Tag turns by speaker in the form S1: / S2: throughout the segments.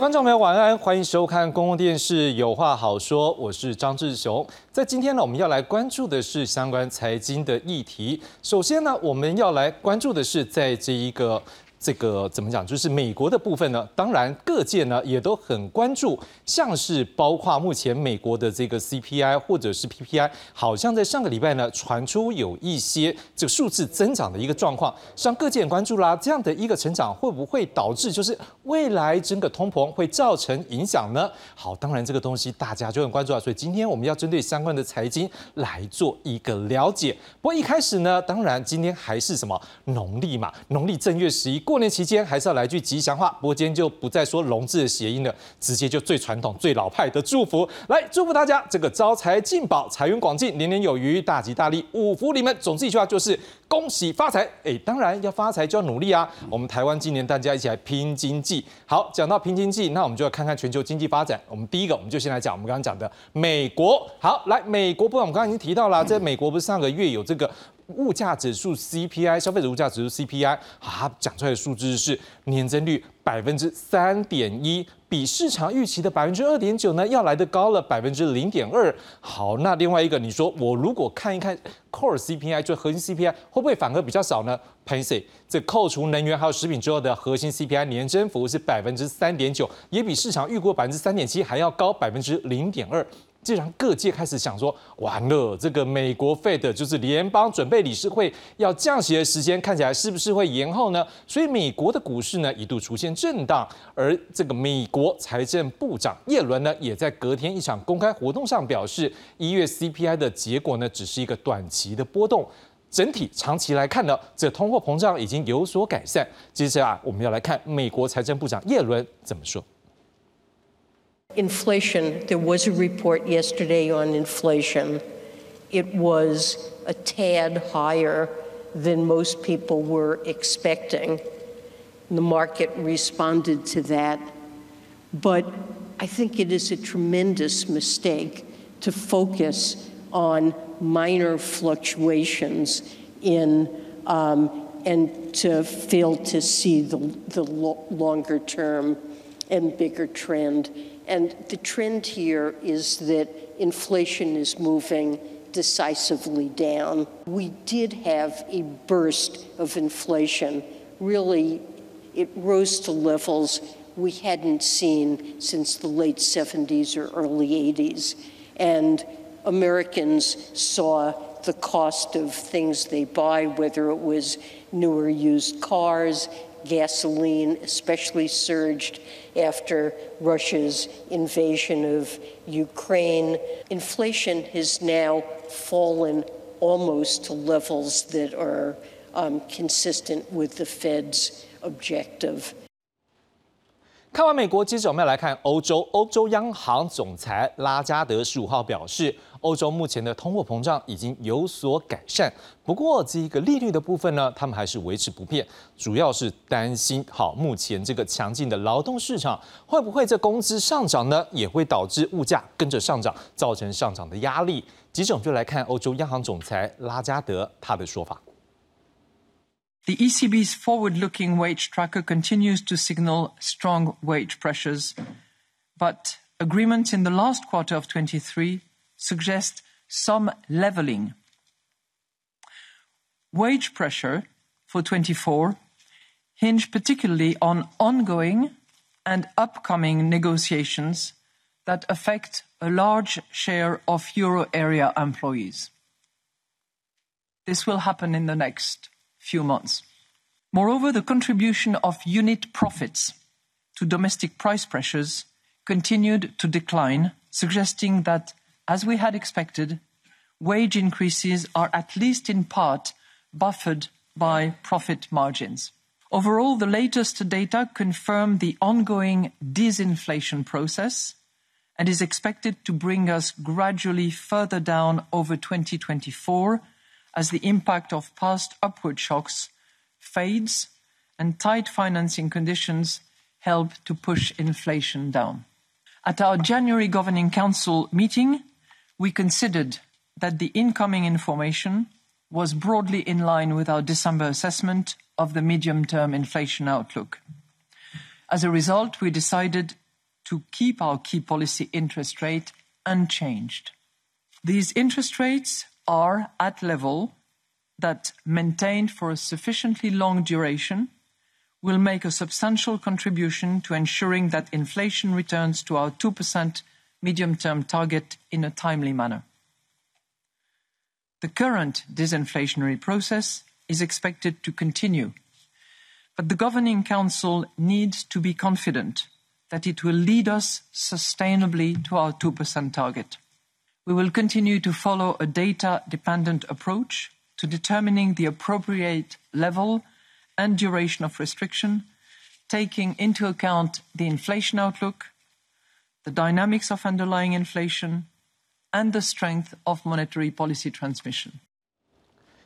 S1: 观众朋友，晚安，欢迎收看公共电视《有话好说》，我是张志雄。在今天呢，我们要来关注的是相关财经的议题。首先呢，我们要来关注的是在这一个。这个怎么讲？就是美国的部分呢，当然各界呢也都很关注，像是包括目前美国的这个 CPI 或者是 PPI，好像在上个礼拜呢传出有一些这个数字增长的一个状况，让各界很关注啦。这样的一个成长会不会导致就是未来整个通膨会造成影响呢？好，当然这个东西大家就很关注啊。所以今天我们要针对相关的财经来做一个了解。不过一开始呢，当然今天还是什么农历嘛，农历正月十一。过年期间还是要来句吉祥话，不过今天就不再说龙字的谐音了，直接就最传统、最老派的祝福，来祝福大家这个招财进宝、财源广进、年年有余、大吉大利、五福临门。总之一句话就是恭喜发财。哎，当然要发财就要努力啊！我们台湾今年大家一起来拼经济。好，讲到拼经济，那我们就要看看全球经济发展。我们第一个，我们就先来讲我们刚刚讲的美国。好，来美国部分，我们刚刚已经提到了，在美国不是上个月有这个。物价指数 CPI，消费者物价指数 CPI，啊，讲出来的数字是年增率百分之三点一，比市场预期的百分之二点九呢要来的高了百分之零点二。好，那另外一个，你说我如果看一看 Core CPI，就核心 CPI，会不会反而比较少呢 p a n y 这扣除能源还有食品之后的核心 CPI 年增幅是百分之三点九，也比市场预估百分之三点七还要高百分之零点二。既然各界开始想说，完了，这个美国 Fed 就是联邦准备理事会要降息的时间，看起来是不是会延后呢？所以美国的股市呢一度出现震荡，而这个美国财政部长耶伦呢，也在隔天一场公开活动上表示，一月 CPI 的结果呢，只是一个短期的波动，整体长期来看呢，这通货膨胀已经有所改善。接着啊，我们要来看美国财政部长耶伦怎么说。
S2: Inflation, there was a report yesterday on inflation. It was a tad higher than most people were expecting. The market responded to that. But I think it is a tremendous mistake to focus on minor fluctuations in um, and to fail to see the, the lo- longer term and bigger trend. And the trend here is that inflation is moving decisively down. We did have a burst of inflation. Really, it rose to levels we hadn't seen since the late 70s or early 80s. And Americans saw the cost of things they buy, whether it was newer used cars, gasoline especially surged after Russia's invasion of Ukraine. Inflation has now fallen almost to levels that are um, consistent with the Fed's objective.
S1: 看完美国，接着我们要来看欧洲。欧洲央行总裁拉加德十五号表示，欧洲目前的通货膨胀已经有所改善，不过这一个利率的部分呢，他们还是维持不变，主要是担心，好，目前这个强劲的劳动市场会不会这工资上涨呢，也会导致物价跟着上涨，造成上涨的压力。接着我们就来看欧洲央行总裁拉加德他的说法。
S3: The ECB's forward-looking wage tracker continues to signal strong wage pressures, but agreements in the last quarter of 23 suggest some leveling. Wage pressure for 24 hinge particularly on ongoing and upcoming negotiations that affect a large share of euro area employees. This will happen in the next few months. Moreover, the contribution of unit profits to domestic price pressures continued to decline, suggesting that, as we had expected, wage increases are at least in part buffered by profit margins. Overall, the latest data confirm the ongoing disinflation process and is expected to bring us gradually further down over 2024 as the impact of past upward shocks fades and tight financing conditions help to push inflation down. At our January Governing Council meeting, we considered that the incoming information was broadly in line with our December assessment of the medium term inflation outlook. As a result, we decided to keep our key policy interest rate unchanged. These interest rates are at level that maintained for a sufficiently long duration will make a substantial contribution to ensuring that inflation returns to our 2% medium-term target in a timely manner. The current disinflationary process is expected to continue, but the Governing Council needs to be confident that it will lead us sustainably to our 2% target. We will continue to follow a data-dependent approach to determining the appropriate level and duration of restriction, taking into account the inflation outlook, the dynamics of underlying inflation, and the strength of monetary policy transmission.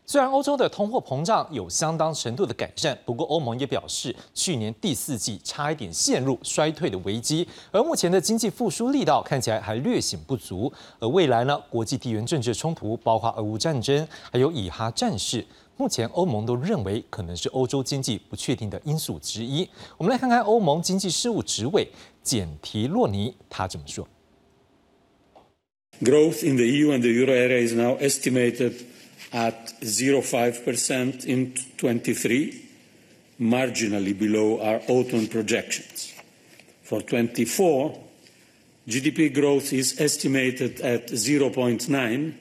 S1: 虽然欧洲的通货膨胀有相当程度的改善，不过欧盟也表示，去年第四季差一点陷入衰退的危机，而目前的经济复苏力道看起来还略显不足。而未来呢，国际地缘政治冲突，包括俄乌战争，还有以哈战事，目前欧盟都认为可能是欧洲经济不确定的因素之一。我们来看看欧盟经济事务执委简提洛尼他怎么说
S4: ：Growth in the EU and the euro area is now estimated. At 0.5% in 23, marginally below our autumn projections. For 24, GDP growth is estimated at 0.9,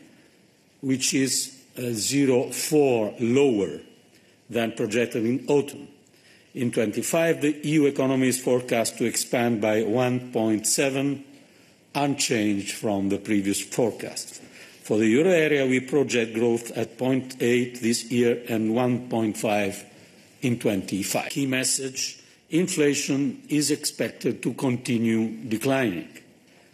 S4: which is uh, 0.4 lower than projected in autumn. In 25, the EU economy is forecast to expand by 1.7, unchanged from the previous forecast. For the euro area, we project growth at 0.8 this year and 1.5 in 25. Key message, inflation is expected to continue declining.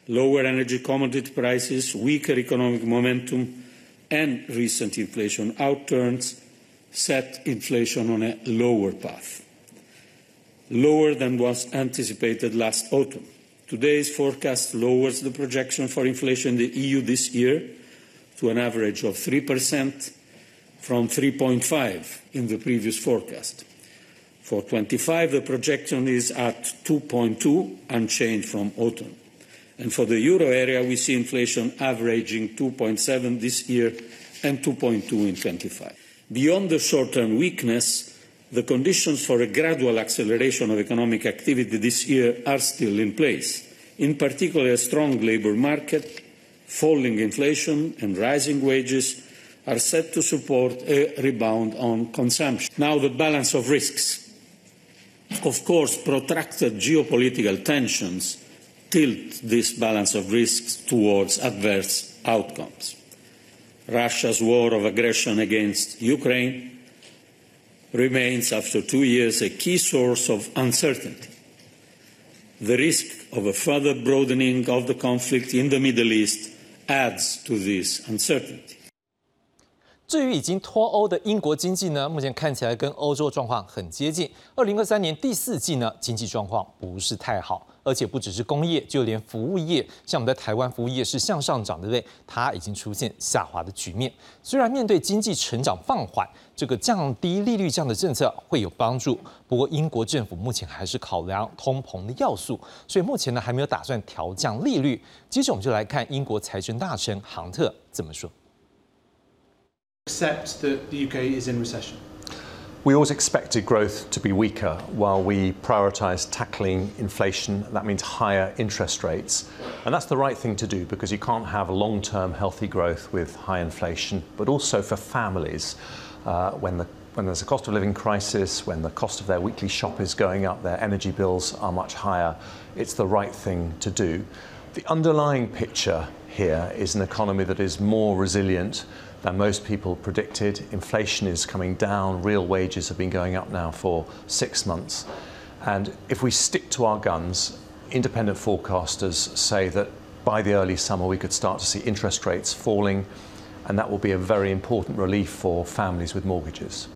S4: Lower energy commodity prices, weaker economic momentum, and recent inflation outturns set inflation on a lower path, lower than was anticipated last autumn. Today's forecast lowers the projection for inflation in the EU this year to an average of 3% from 3.5 in the previous forecast. For 25, the projection is at 2.2, unchanged from autumn. And for the euro area, we see inflation averaging 2.7 this year and 2.2 in 25. Beyond the short-term weakness, the conditions for a gradual acceleration of economic activity this year are still in place. In particular, a strong labour market, falling inflation and rising wages are set to support a rebound on consumption. Now, the balance of risks. Of course, protracted geopolitical tensions tilt this balance of risks towards adverse outcomes. Russia's war of aggression against Ukraine remains, after two years, a key source of uncertainty. The risk of a further broadening of the conflict in the Middle East adds to this uncertainty.
S1: 至于已经脱欧的英国经济呢，目前看起来跟欧洲状况很接近。二零二三年第四季呢，经济状况不是太好，而且不只是工业，就连服务业，像我们在台湾服务业是向上涨，的对？它已经出现下滑的局面。虽然面对经济成长放缓，这个降低利率这样的政策会有帮助，不过英国政府目前还是考量通膨的要素，所以目前呢还没有打算调降利率。接着我们就来看英国财政大臣杭特怎么说。
S5: accept that the UK is in recession?
S6: We always expected growth to be weaker while we prioritise tackling inflation. That means higher interest rates. And that's the right thing to do because you can't have long term healthy growth with high inflation, but also for families uh, when the when there's a cost of living crisis, when the cost of their weekly shop is going up, their energy bills are much higher, it's the right thing to do. The underlying picture here is an economy that is more resilient, than most people predicted. Inflation is coming down, real wages have been going up now for six months. And if we stick to our guns, independent forecasters say that by the early summer we could start to see interest rates falling, and that will be a very important relief for families with mortgages.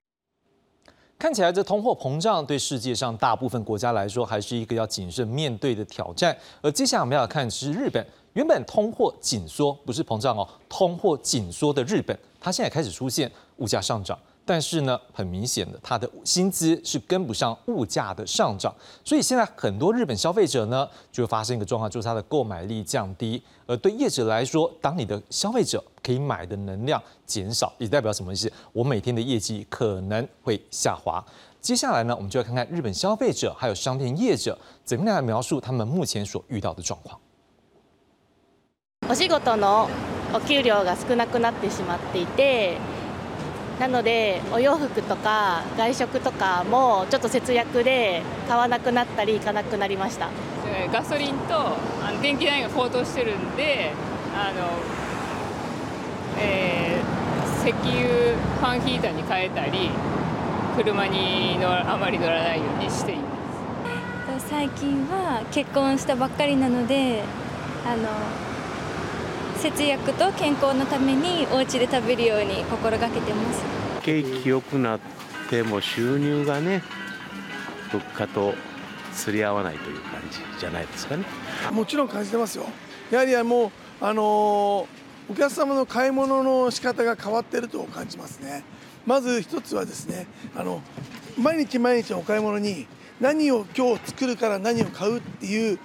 S1: 看起来，这通货膨胀对世界上大部分国家来说，还是一个要谨慎面对的挑战。而接下来我们要看是日本。 原本通货紧缩不是膨胀哦，通货紧缩的日本，它现在开始出现物价上涨，但是呢，很明显的，它的薪资是跟不上物价的上涨，所以现在很多日本消费者呢，就会发生一个状况，就是它的购买力降低。而对业者来说，当你的消费者可以买的能量减少，也代表什么意思？我每天的业绩可能会下滑。接下来呢，我们就要看看日本消费者还有商店业者怎么样来描述他们目前所遇到的状况。
S7: お仕事のお給料が少なくなってしまっていてなのでお洋服とか外食とかもちょっと節約で買わなくなったり行かなくなりました。
S8: ガソリンとあの電気代が高騰してるんであの、えー、石油ファンヒーターに変えたり車に乗あまり乗らないようにしています。
S9: 最近は結婚したばっかりなのであの節約と健康のためにお家で食べるように心がけてます。
S10: 景気良くなっても収入がね物価と釣り合わないという感じじゃないですかね。
S11: もちろん感じてますよ。やはりもうあのお客様の買い物の仕方が変わっていると感じますね。まず一つはですねあの毎日毎日お買い物に何を今日作るから何を買うっていう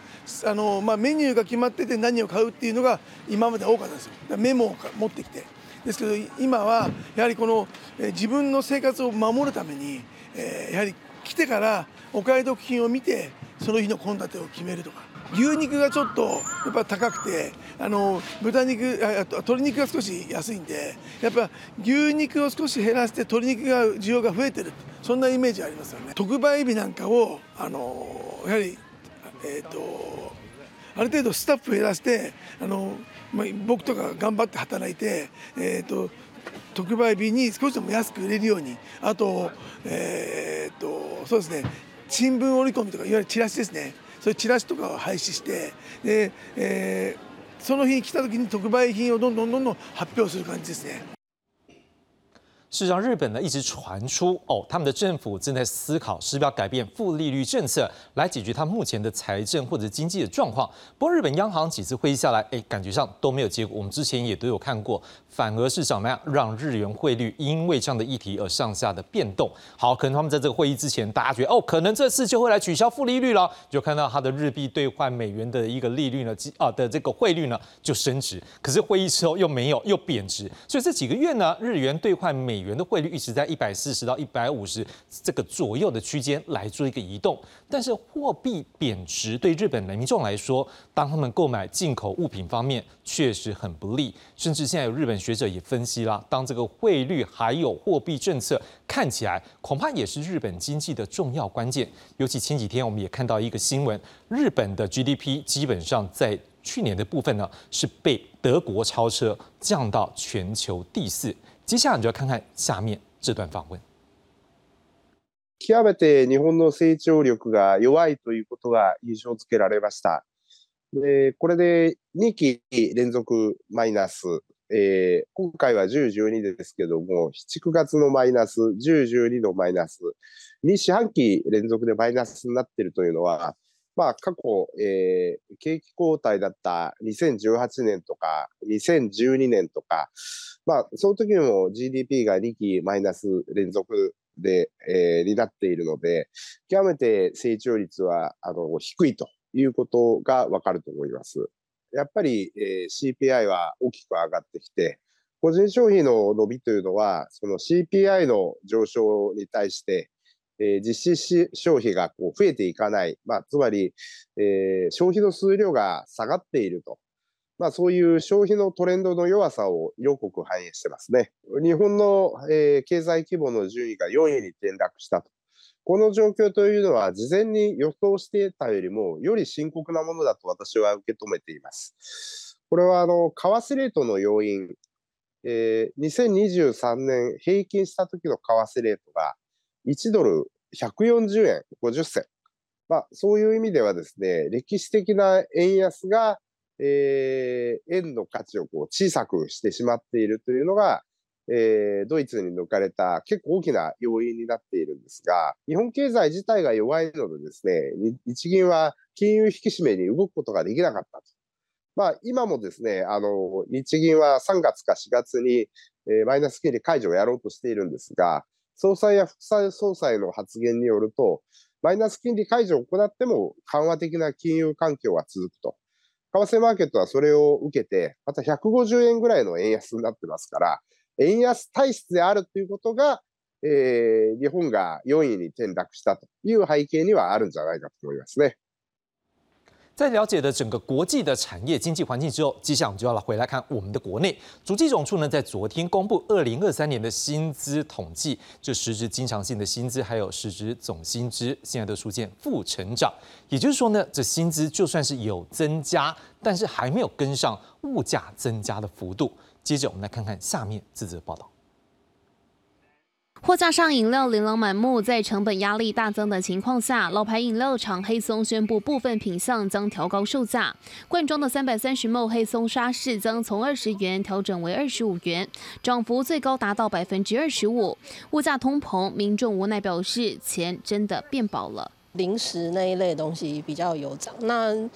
S11: あの、まあ、メニューが決まってて何を買うっていうのが今まで多かったんですよ。メモを持ってきて。ですけど今はやはりこの、え自分の生活を守るために、えー、やはり来てからお買い得品を見てその日の献立を決めるとか。牛肉がちょっとやっぱ高くてあの豚肉あ鶏肉が少し安いんでやっぱ牛肉を少し減らして鶏肉が需要が増えてる。そんなイメージありますよね。特売日なんかをあのやはりえーと、ある程度スタッフ減らしてあの、まあ、僕とか頑張って働いて、えーと、特売日に少しでも安く売れるようにあと,、えーと、そうですね新聞折り込みとかいわゆるチラシですねそういうチラシとかを廃止してで、えー、その日来た時に特売品をどんどんどんどん発表する感じですね。
S1: 事实上，日本呢一直传出哦，他们的政府正在思考是不是要改变负利率政策来解决他目前的财政或者经济的状况。不过，日本央行几次会议下来，哎，感觉上都没有结果。我们之前也都有看过，反而是怎么样让日元汇率因为这样的议题而上下的变动。好，可能他们在这个会议之前，大家觉得哦，可能这次就会来取消负利率了，就看到它的日币兑换美元的一个利率呢，啊的这个汇率呢就升值。可是会议之后又没有，又贬值。所以这几个月呢，日元兑换美美元的汇率一直在一百四十到一百五十这个左右的区间来做一个移动，但是货币贬值对日本民众来说，当他们购买进口物品方面确实很不利，甚至现在有日本学者也分析啦，当这个汇率还有货币政策看起来恐怕也是日本经济的重要关键。尤其前几天我们也看到一个新闻，日本的 GDP 基本上在去年的部分呢是被德国超车，降到全球第四。接下来就要看看下面这段访問。
S12: 極めて日本の成長力が弱いということが印象付けられました。でこれで2期連続マイナス、えー、今回は10、12ですけども、7、9月のマイナス、10、12のマイナス、2四半期連続でマイナスになっているというのは、まあ、過去、えー、景気後退だった2018年とか2012年とか、まあ、その時も GDP が2期マイナス連続で、えー、になっているので、極めて成長率はあの低いということがわかると思います。やっぱり、えー、CPI は大きく上がってきて、個人消費の伸びというのは、その CPI の上昇に対して、えー、実施消費がこう増えていかない、まあ、つまり、えー、消費の数量が下がっているとまあ、そういう消費のトレンドの弱さを色濃く反映してますね。日本の、えー、経済規模の順位が4位に転落したと。この状況というのは、事前に予想していたよりも、より深刻なものだと私は受け止めています。これは、あの、為替レートの要因、えー、2023年平均した時の為替レートが1ドル140円50銭。まあ、そういう意味ではですね、歴史的な円安がえー、円の価値をこう小さくしてしまっているというのが、えー、ドイツに抜かれた結構大きな要因になっているんですが、日本経済自体が弱いのでですね、日銀は金融引き締めに動くことができなかったとまあ、今もですね、あの、日銀は3月か4月に、えー、マイナス金利解除をやろうとしているんですが、総裁や副総裁の発言によると、マイナス金利解除を行っても緩和的な金融環境は続くと。為替マーケットはそれを受けて、また150円ぐらいの円安になってますから、円安体質であるということが、えー、日本が4位に転落したという背景にはあるんじゃないかと思いますね。
S1: 在了解了整个国际的产业经济环境之后，接下来我们就要来回来看我们的国内。主计总处呢，在昨天公布二零二三年的薪资统计，就实质经常性的薪资还有实质总薪资，现在都出现负成长。也就是说呢，这薪资就算是有增加，但是还没有跟上物价增加的幅度。接着我们来看看下面这则报道。
S13: 货架上饮料琳琅满目，在成本压力大增的情况下，老牌饮料厂黑松宣布部分品项将调高售价。罐装的三百三十 ml 黑松沙士将从二十元调整为二十五元，涨幅最高达到百分之二十五。物价通膨，民众无奈表示，钱真的变薄了。
S14: 零食那一类东西比较有涨，那。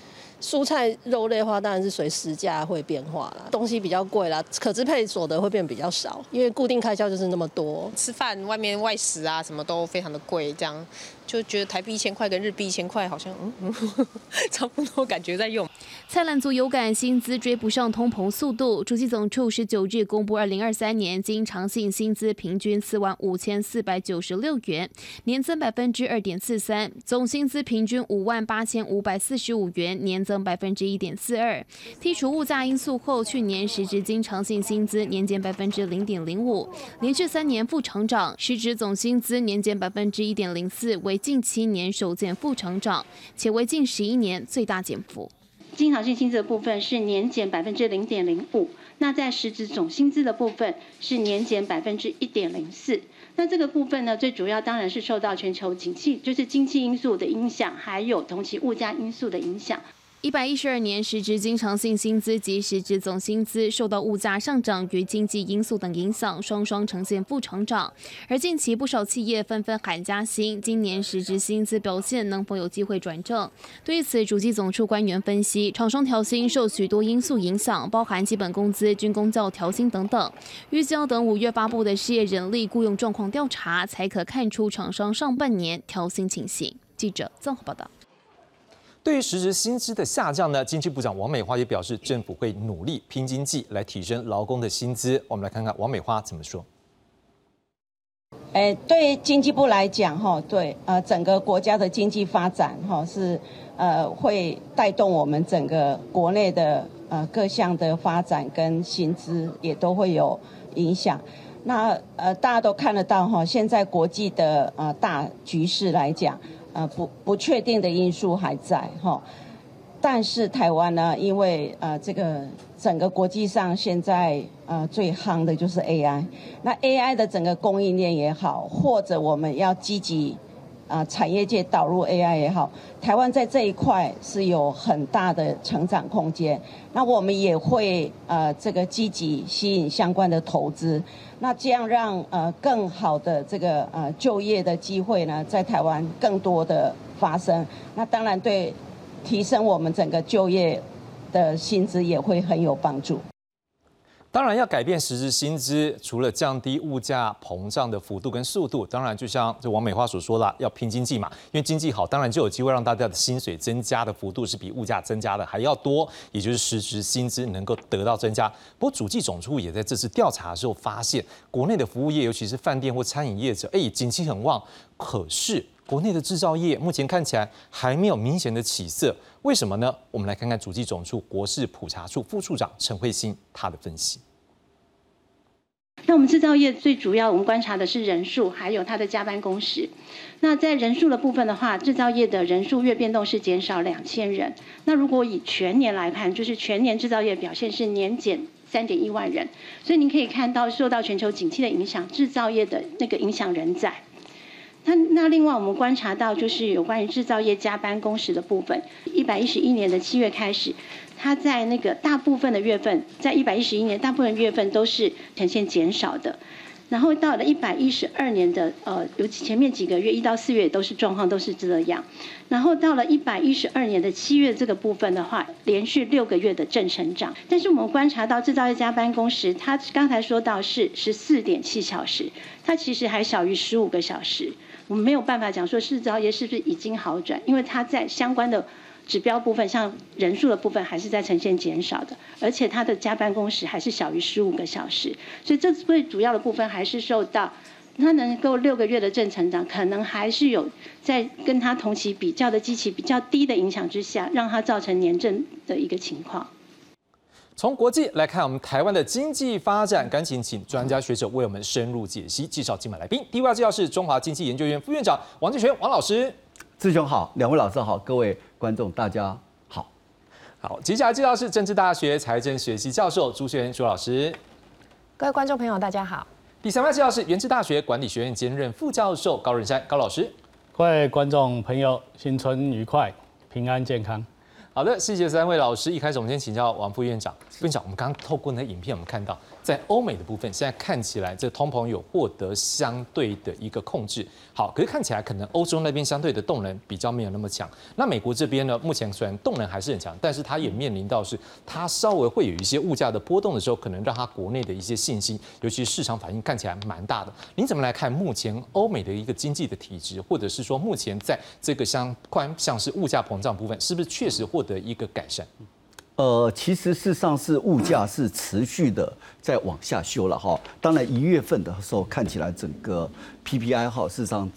S14: 蔬菜肉类的话，当然是随时价会变化啦，东西比较贵啦，可支配所得会变比较少，因为固定开销就是那么多，
S15: 吃饭外面外食啊，什么都非常的贵，这样。就觉得台币一千块跟日币一千块好像嗯嗯 差不多，感觉在用。
S13: 蔡澜族有感薪资追不上通膨速度，主计总处十九日公布二零二三年经常性薪资平均四万五千四百九十六元，年增百分之二点四三，总薪资平均五万八千五百四十五元，年增增百分之一点四二。剔除物价因素后，去年实值经常性薪资年减百分之零点零五，连续三年负成长，实值总薪资年减百分之一点零四，为。近七年首见负成长，且为近十一年最大减幅。
S16: 经常性薪资的部分是年减百分之零点零五，那在实值总薪资的部分是年减百分之一点零四。那这个部分呢，最主要当然是受到全球景气，就是经济因素的影响，还有同期物价因素的影响。
S13: 一百一十二年实质经常性薪资及实质总薪资受到物价上涨与经济因素等影响，双双呈现负成长。而近期不少企业纷纷喊加薪，今年实质薪资表现能否有机会转正？对此，主计总处官员分析，厂商调薪受许多因素影响，包含基本工资、军工教调薪等等。预计要等五月发布的失业人力雇佣状况调查，才可看出厂商上半年调薪情形。记者综合报道。
S1: 对于实质薪资的下降呢，经济部长王美花也表示，政府会努力拼经济来提升劳工的薪资。我们来看看王美花怎么说。
S17: 诶，对经济部来讲，哈，对，呃，整个国家的经济发展，哈，是呃会带动我们整个国内的呃各项的发展跟薪资也都会有影响。那呃大家都看得到，哈，现在国际的呃大局势来讲。呃，不不确定的因素还在哈，但是台湾呢，因为呃这个整个国际上现在呃最夯的就是 AI，那 AI 的整个供应链也好，或者我们要积极啊产业界导入 AI 也好，台湾在这一块是有很大的成长空间，那我们也会呃这个积极吸引相关的投资。那这样让呃更好的这个呃就业的机会呢，在台湾更多的发生。那当然对提升我们整个就业的薪资也会很有帮助。
S1: 当然要改变实质薪资，除了降低物价膨胀的幅度跟速度，当然就像这王美花所说的，要拼经济嘛。因为经济好，当然就有机会让大家的薪水增加的幅度是比物价增加的还要多，也就是实质薪资能够得到增加。不过主计总处也在这次调查的时候发现，国内的服务业，尤其是饭店或餐饮业者，哎，景气很旺，可是国内的制造业目前看起来还没有明显的起色。为什么呢？我们来看看主计总处国事普查处副处长陈慧欣他的分析。
S16: 那我们制造业最主要，我们观察的是人数，还有它的加班工时。那在人数的部分的话，制造业的人数月变动是减少两千人。那如果以全年来看，就是全年制造业表现是年减三点一万人。所以您可以看到，受到全球景气的影响，制造业的那个影响仍在。那那另外我们观察到，就是有关于制造业加班工时的部分，一百一十一年的七月开始，它在那个大部分的月份，在一百一十一年大部分月份都是呈现减少的。然后到了一百一十二年的呃，尤其前面几个月一到四月都是状况都是这样，然后到了一百一十二年的七月这个部分的话，连续六个月的正成长。但是我们观察到制造业加班工时，它刚才说到是十四点七小时，它其实还小于十五个小时。我们没有办法讲说制造业是不是已经好转，因为它在相关的。指标部分，像人数的部分，还是在呈现减少的，而且它的加班工时还是小于十五个小时，所以这最主要的部分还是受到它能够六个月的正成长，可能还是有在跟它同期比较的基期比较低的影响之下，让它造成年正的一个情况。
S1: 从国际来看，我们台湾的经济发展，赶紧请专家学者为我们深入解析。介绍今晚来宾，第一位介绍是中华经济研究院副院长王志全王老师。
S18: 志雄好，两位老师好，各位。观众大家好，
S1: 好，接下来介绍是政治大学财政学系教授朱学仁朱老师。
S19: 各位观众朋友大家好。
S1: 第三位介绍是原治大学管理学院兼任副教授高仁山高老师。
S20: 各位观众朋友新春愉快，平安健康。
S1: 好的，谢谢三位老师。一开始我们先请教王副院长，副院长，我们刚刚透过那影片，我们看到。在欧美的部分，现在看起来这通膨有获得相对的一个控制。好，可是看起来可能欧洲那边相对的动能比较没有那么强。那美国这边呢，目前虽然动能还是很强，但是它也面临到是它稍微会有一些物价的波动的时候，可能让它国内的一些信心，尤其是市场反应看起来蛮大的。您怎么来看目前欧美的一个经济的体质，或者是说目前在这个相关像是物价膨胀部分，是不是确实获得一个改善？
S18: 呃，其实事实上是物价是持续的在往下修了哈。当然一月份的时候看起来整个 PPI 哈，事实上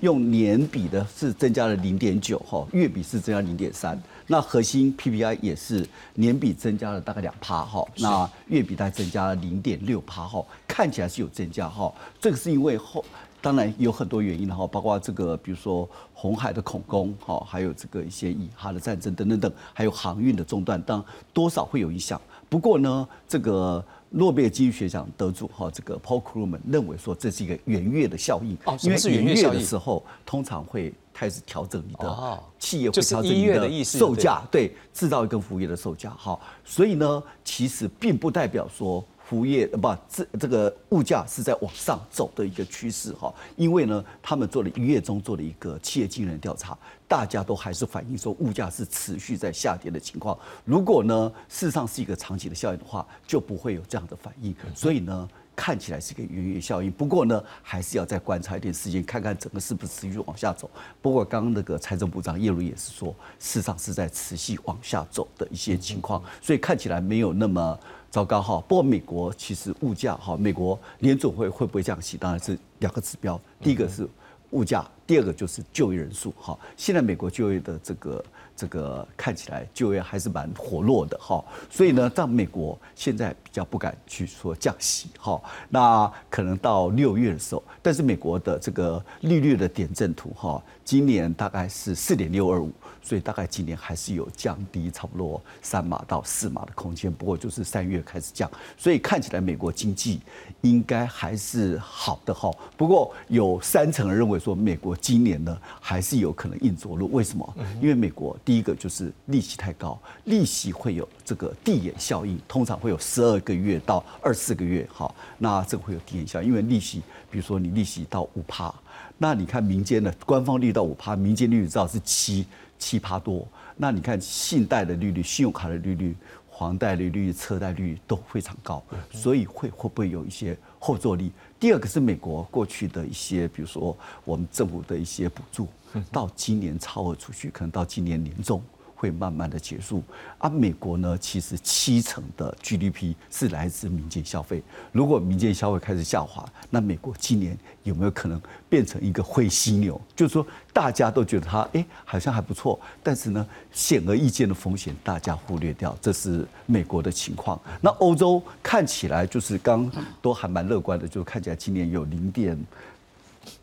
S18: 用年比的是增加了零点九哈，月比是增加零点三。那核心 PPI 也是年比增加了大概两趴哈，那月比大概增加了零点六趴哈，看起来是有增加哈。这个是因为后。当然有很多原因哈，包括这个，比如说红海的恐攻哈，还有这个一些以哈的战争等等等，还有航运的中断，当然多少会有影响。不过呢，这个诺贝尔经济学奖得主哈，这个 Paul Krugman 认为说这是一个圆月的效应，
S1: 因为
S18: 圆月的时候通常会开始调整你的企业会调整你的售价，对制造跟服务业的售价哈，所以呢，其实并不代表说。服务业不，这这个物价是在往上走的一个趋势哈，因为呢，他们做了一月中做了一个企业经营调查，大家都还是反映说物价是持续在下跌的情况。如果呢，事实上是一个长期的效应的话，就不会有这样的反应。所以呢，看起来是一个圆月效应。不过呢，还是要再观察一点时间，看看整个是不是持续往下走。不过刚刚那个财政部长叶如也是说，事实上是在持续往下走的一些情况，所以看起来没有那么。糟糕哈！不过美国其实物价哈，美国联总会会不会降息，当然是两个指标。第一个是物价，第二个就是就业人数哈。现在美国就业的这个这个看起来就业还是蛮活络的哈，所以呢，在美国现在比较不敢去说降息哈。那可能到六月的时候，但是美国的这个利率的点阵图哈，今年大概是四点六二五。所以大概今年还是有降低差不多三码到四码的空间，不过就是三月开始降，所以看起来美国经济应该还是好的哈。不过有三成人认为说美国今年呢还是有可能硬着陆，为什么？因为美国第一个就是利息太高，利息会有这个递延效应，通常会有十二个月到二四个月哈，那这个会有递延效应，因为利息比如说你利息到五趴，那你看民间的官方利率到五趴，民间利率至少是七。七趴多，那你看信贷的利率、信用卡的利率、房贷利率、车贷利率都非常高，所以会会不会有一些后坐力？第二个是美国过去的一些，比如说我们政府的一些补助，到今年超额储蓄，可能到今年年中。会慢慢的结束，而美国呢，其实七成的 GDP 是来自民间消费。如果民间消费开始下滑，那美国今年有没有可能变成一个灰犀牛？就是说，大家都觉得它哎好像还不错，但是呢，显而易见的风险大家忽略掉，这是美国的情况。那欧洲看起来就是刚都还蛮乐观的，就看起来今年有零点。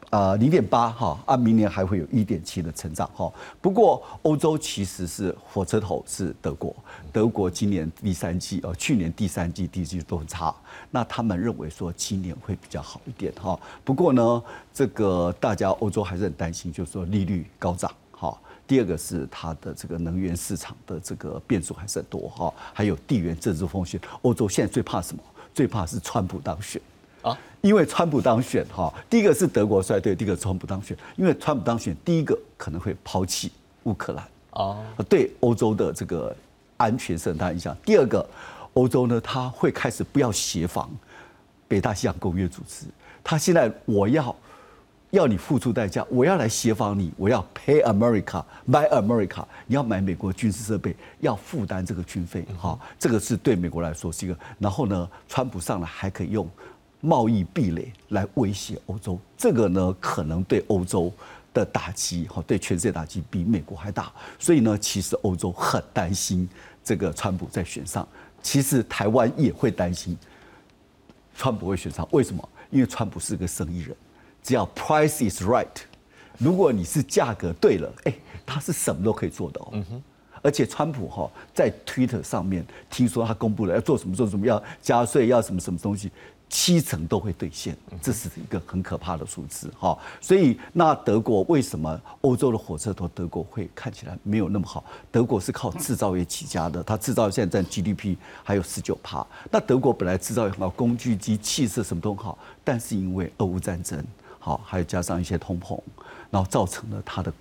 S18: 啊，零点八哈，啊，明年还会有一点七的成长哈。不过欧洲其实是火车头是德国，德国今年第三季呃，去年第三季、第四季都很差，那他们认为说今年会比较好一点哈。不过呢，这个大家欧洲还是很担心，就是说利率高涨哈。第二个是它的这个能源市场的这个变数还是很多哈，还有地缘政治风险。欧洲现在最怕什么？最怕是川普当选。啊，因为川普当选哈，第一个是德国衰退，第二个川普当选，因为川普当选，第一个可能会抛弃乌克兰啊，对欧洲的这个安全是很大影响。第二个，欧洲呢，他会开始不要协防北大西洋公约组织，他现在我要。要你付出代价，我要来协防你，我要 pay America buy America，你要买美国军事设备，要负担这个军费，哈，这个是对美国来说是一个。然后呢，川普上来还可以用贸易壁垒来威胁欧洲，这个呢可能对欧洲的打击，哈，对全世界打击比美国还大。所以呢，其实欧洲很担心这个川普在选上，其实台湾也会担心川普会选上。为什么？因为川普是个生意人。只要 price is right，如果你是价格对了，哎，他是什么都可以做的哦。而且川普哈在 Twitter 上面听说他公布了要做什么做什么，要加税，要什么什么东西，七成都会兑现，这是一个很可怕的数字哈。所以那德国为什么欧洲的火车头德国会看起来没有那么好？德国是靠制造业起家的，它制造业现在占 GDP 还有十九趴。那德国本来制造业很好，工具机、汽车什么都好，但是因为俄乌战争。好，还有加上一些通膨，然后造成了它的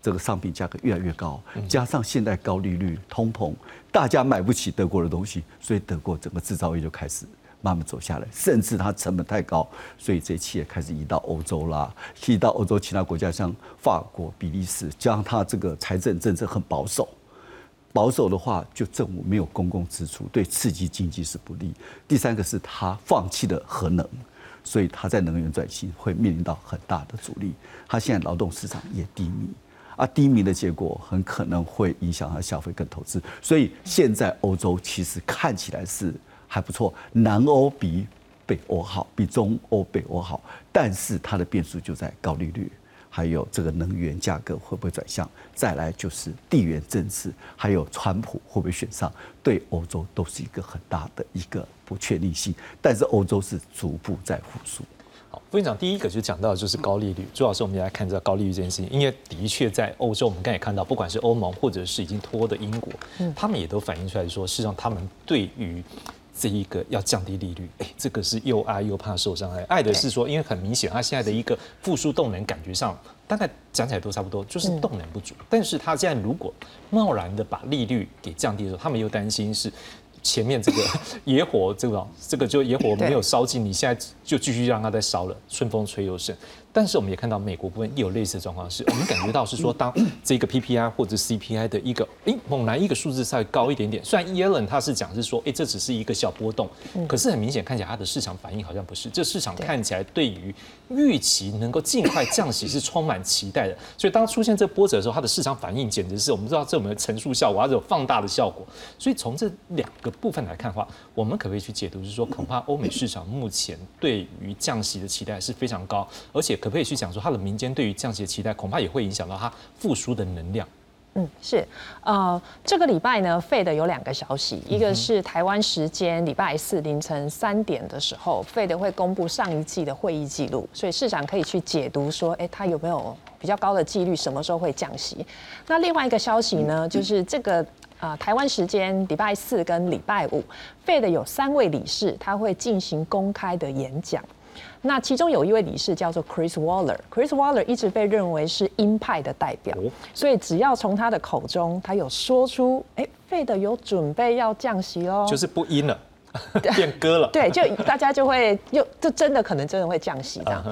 S18: 这个商品价格越来越高，加上现在高利率、通膨，大家买不起德国的东西，所以德国整个制造业就开始慢慢走下来，甚至它成本太高，所以这企业开始移到欧洲啦，移到欧洲其他国家，像法国、比利时，加上它这个财政政策很保守，保守的话就政府没有公共支出，对刺激经济是不利。第三个是它放弃了核能。所以它在能源转型会面临到很大的阻力，它现在劳动市场也低迷，啊，低迷的结果很可能会影响他消费跟投资。所以现在欧洲其实看起来是还不错，南欧比北欧好，比中欧、北欧好，但是它的变数就在高利率。还有这个能源价格会不会转向？再来就是地缘政治，还有川普会不会选上？对欧洲都是一个很大的一个不确定性。但是欧洲是逐步在复苏。
S1: 好，副院长第一个就讲到就是高利率，朱老师我们来看这个高利率这件事情，因为的确在欧洲，我们刚才看到，不管是欧盟或者是已经脱的英国，他们也都反映出来说，事实上他们对于这一个要降低利率，哎，这个是又爱又怕受伤害。爱的是说，因为很明显，他现在的一个复苏动能，感觉上大概讲起来都差不多，就是动能不足。但是他现在如果贸然的把利率给降低的时候，他们又担心是前面这个 野火，这个这个就野火没有烧尽，你现在就继续让它再烧了，春风吹又生。但是我们也看到美国部分也有类似的状况，是 我们感觉到是说，当这个 PPI 或者 CPI 的一个诶猛然一个数字稍微高一点点，虽然 Yellen 他是讲是说，诶这只是一个小波动，可是很明显看起来它的市场反应好像不是，这市场看起来对于预期能够尽快降息是充满期待的，所以当出现这波折的时候，它的市场反应简直是我们知道这有没有乘数效果，它有放大的效果，所以从这两个部分来看的话，我们可不可以去解读是说，恐怕欧美市场目前对于降息的期待是非常高，而且。可不可以去讲说，它的民间对于降息的期待，恐怕也会影响到它复苏的能量。
S19: 嗯，是，呃，这个礼拜呢，费的有两个消息，一个是台湾时间礼拜四凌晨三点的时候，费的会公布上一季的会议记录，所以市场可以去解读说，哎，它有没有比较高的几率什么时候会降息？那另外一个消息呢，就是这个啊，台湾时间礼拜四跟礼拜五，，Fed 有三位理事，他会进行公开的演讲。那其中有一位理事叫做 Chris Waller，Chris Waller 一直被认为是鹰派的代表，所以只要从他的口中，他有说出，哎，Fed 有准备要降息哦，
S1: 就是不鹰了，变鸽了，
S19: 对，就大家就会又就真的可能真的会降息这样。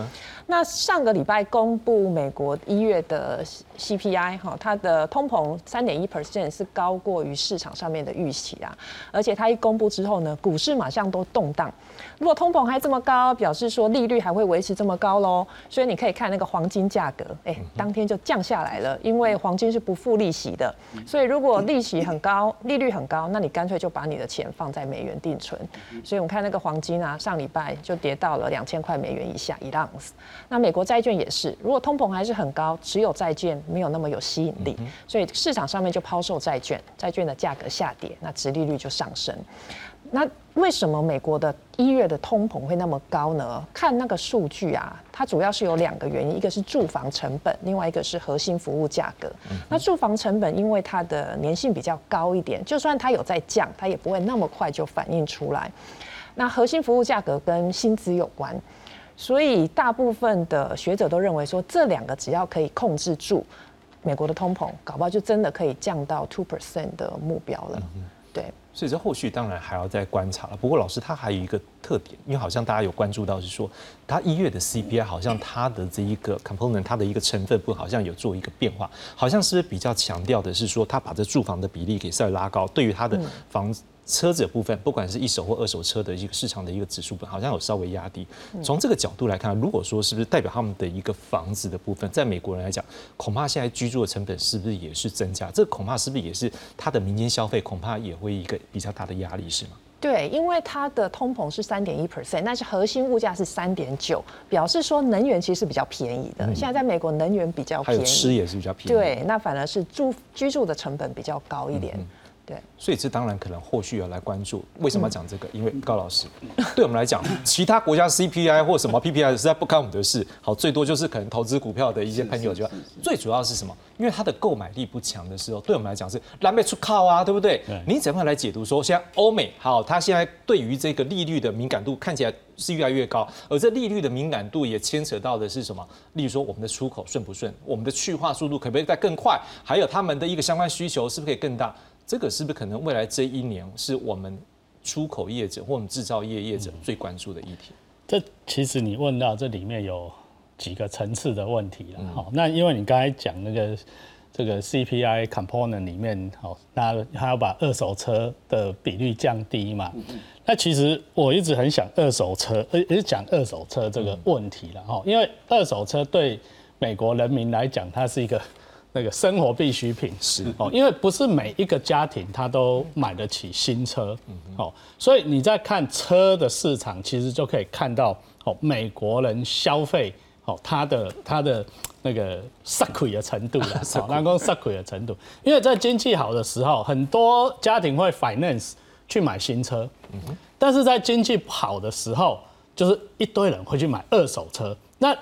S19: 那上个礼拜公布美国一月的 CPI 哈，它的通膨三点一 percent 是高过于市场上面的预期啊，而且它一公布之后呢，股市马上都动荡。如果通膨还这么高，表示说利率还会维持这么高喽，所以你可以看那个黄金价格，哎，当天就降下来了，因为黄金是不付利息的，所以如果利息很高，利率很高，那你干脆就把你的钱放在美元定存。所以我们看那个黄金啊，上礼拜就跌到了两千块美元以下一盎司。那美国债券也是，如果通膨还是很高，持有债券没有那么有吸引力，所以市场上面就抛售债券，债券的价格下跌，那殖利率就上升。那为什么美国的一月的通膨会那么高呢？看那个数据啊，它主要是有两个原因，一个是住房成本，另外一个是核心服务价格。那住房成本因为它的粘性比较高一点，就算它有在降，它也不会那么快就反映出来。那核心服务价格跟薪资有关，所以大部分的学者都认为说，这两个只要可以控制住美国的通膨，搞不好就真的可以降到 two percent 的目标了。对。
S1: 所以这后续当然还要再观察了。不过老师他还有一个特点，因为好像大家有关注到是说，他一月的 CPI 好像它的这一个 component，它的一个成分部好像有做一个变化，好像是比较强调的是说，他把这住房的比例给稍微拉高，对于他的房子。车子的部分，不管是一手或二手车的一个市场的一个指数，好像有稍微压低。从这个角度来看，如果说是不是代表他们的一个房子的部分，在美国人来讲，恐怕现在居住的成本是不是也是增加？这恐怕是不是也是他的民间消费恐怕也会一个比较大的压力，是吗？
S19: 对，因为它的通膨是三点一 percent，但是核心物价是三点九，表示说能源其实是比较便宜的。现在在美国能源比较便宜，
S1: 吃也是比较便宜。
S19: 对，那反而是住居住的成本比较高一点。对，
S1: 所以这当然可能后续要来关注。为什么要讲这个？因为高老师，对我们来讲，其他国家 CPI 或什么 PPI 实在不干我们的事。好，最多就是可能投资股票的一些朋友就最主要是什么？因为它的购买力不强的时候，对我们来讲是南北出靠啊，对不对？你怎么来解读说，现在欧美好，它现在对于这个利率的敏感度看起来是越来越高，而这利率的敏感度也牵扯到的是什么？例如说我们的出口顺不顺？我们的去化速度可不可以再更快？还有他们的一个相关需求是不是可以更大？这个是不是可能未来这一年是我们出口业者或我们制造业业者最关注的议题？
S20: 这其实你问到这里面有几个层次的问题了。好，那因为你刚才讲那个这个 CPI component 里面，好，那他要把二手车的比率降低嘛？那其实我一直很想二手车，而，也是讲二手车这个问题了。哈，因为二手车对美国人民来讲，它是一个。那个生活必需品
S1: 是
S20: 哦，因为不是每一个家庭他都买得起新车，哦，所以你在看车的市场，其实就可以看到哦，美国人消费哦，他的他的那个撒亏的程度了，哦，那个撒亏的程度，因为在经济好的时候，很多家庭会 finance 去买新车，但是在经济不好的时候，就是一堆人会去买二手车，那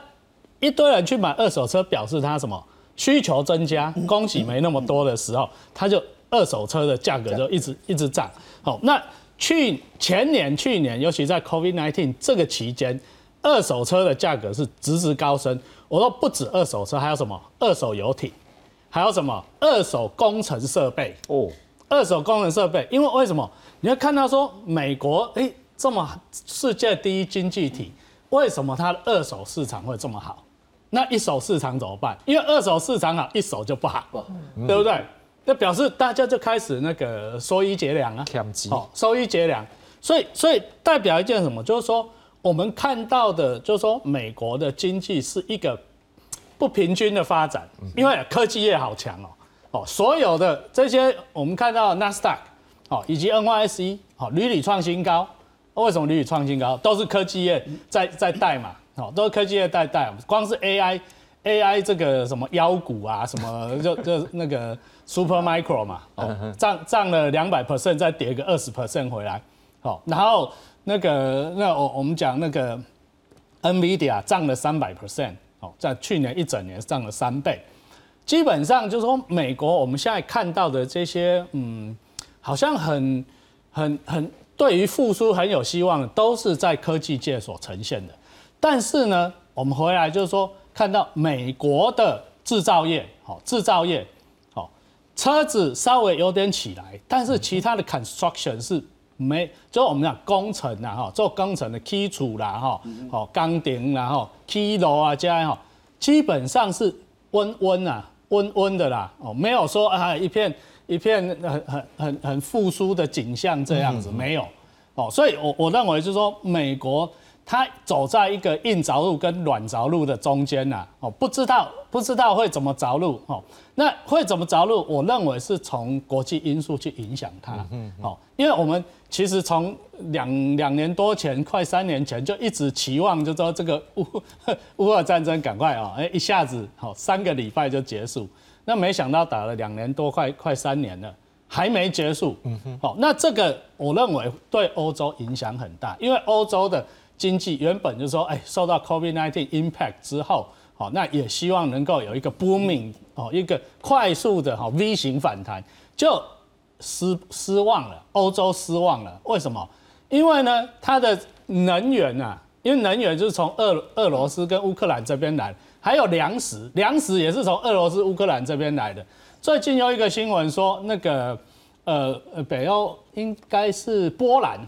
S20: 一堆人去买二手车，表示他什么？需求增加，供给没那么多的时候，它就二手车的价格就一直一直涨。好，那去前年、去年，尤其在 COVID-19 这个期间，二手车的价格是直直高升。我说不止二手车，还有什么二手游艇，还有什么二手工程设备哦，二手工程设备。因为为什么？你会看到说美国哎这么世界第一经济体，为什么它的二手市场会这么好？那一手市场怎么办？因为二手市场好，一手就不好，对不对？那表示大家就开始那个收益节粮啊，
S1: 好，
S20: 收益节粮。所以，所以代表一件什么？就是说，我们看到的，就是说，美国的经济是一个不平均的发展，因为科技业好强哦，哦，所有的这些我们看到纳斯达克，哦，以及 NYSE，哦，屡屡创新高。为什么屡屡创新高？都是科技业在在带嘛。好，都是科技业代代，光是 AI，AI 这个什么妖股啊，什么 就就那个 Super Micro 嘛，哦，涨涨了两百 percent，再跌个二十 percent 回来，好，然后那个那我我们讲那个 NVIDIA 涨了三百 percent，哦，在去年一整年涨了三倍，基本上就是说美国我们现在看到的这些，嗯，好像很很很对于复苏很有希望，都是在科技界所呈现的。但是呢，我们回来就是说，看到美国的制造业，好，制造业，好，车子稍微有点起来，但是其他的 construction 是没，就我们讲工程啊，哈，做工程的基础啦，哈，好，钢钉啦，哈，基楼啊，这样哈，基本上是温温啊，温温的啦，哦，没有说啊一片一片很很很很复苏的景象这样子，没有，哦，所以我我认为就是说美国。它走在一个硬着陆跟软着陆的中间呐，哦，不知道不知道会怎么着陆哦，那会怎么着陆？我认为是从国际因素去影响它，哦，因为我们其实从两两年多前，快三年前就一直期望，就说这个乌 乌俄战争赶快啊，哎，一下子好三个礼拜就结束，那没想到打了两年多，快快三年了，还没结束，嗯哼，好，那这个我认为对欧洲影响很大，因为欧洲的。经济原本就是说，哎，受到 COVID-19 impact 之后，好，那也希望能够有一个 booming 哦，一个快速的哈 V 型反弹，就失失望了，欧洲失望了。为什么？因为呢，它的能源啊，因为能源就是从俄俄罗斯跟乌克兰这边来，还有粮食，粮食也是从俄罗斯、乌克兰这边来的。最近有一个新闻说，那个呃呃，北欧应该是波兰，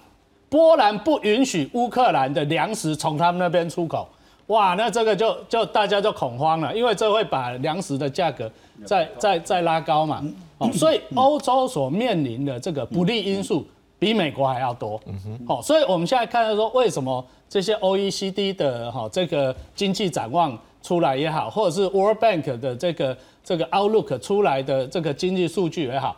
S20: 波兰不允许乌克兰的粮食从他们那边出口。哇，那这个就就大家就恐慌了，因为这会把粮食的价格再再再拉高嘛。哦，所以欧洲所面临的这个不利因素比美国还要多。嗯哼。好，所以我们现在看到说，为什么这些 OECD 的哈这个经济展望出来也好，或者是 World Bank 的这个这个 Outlook 出来的这个经济数据也好，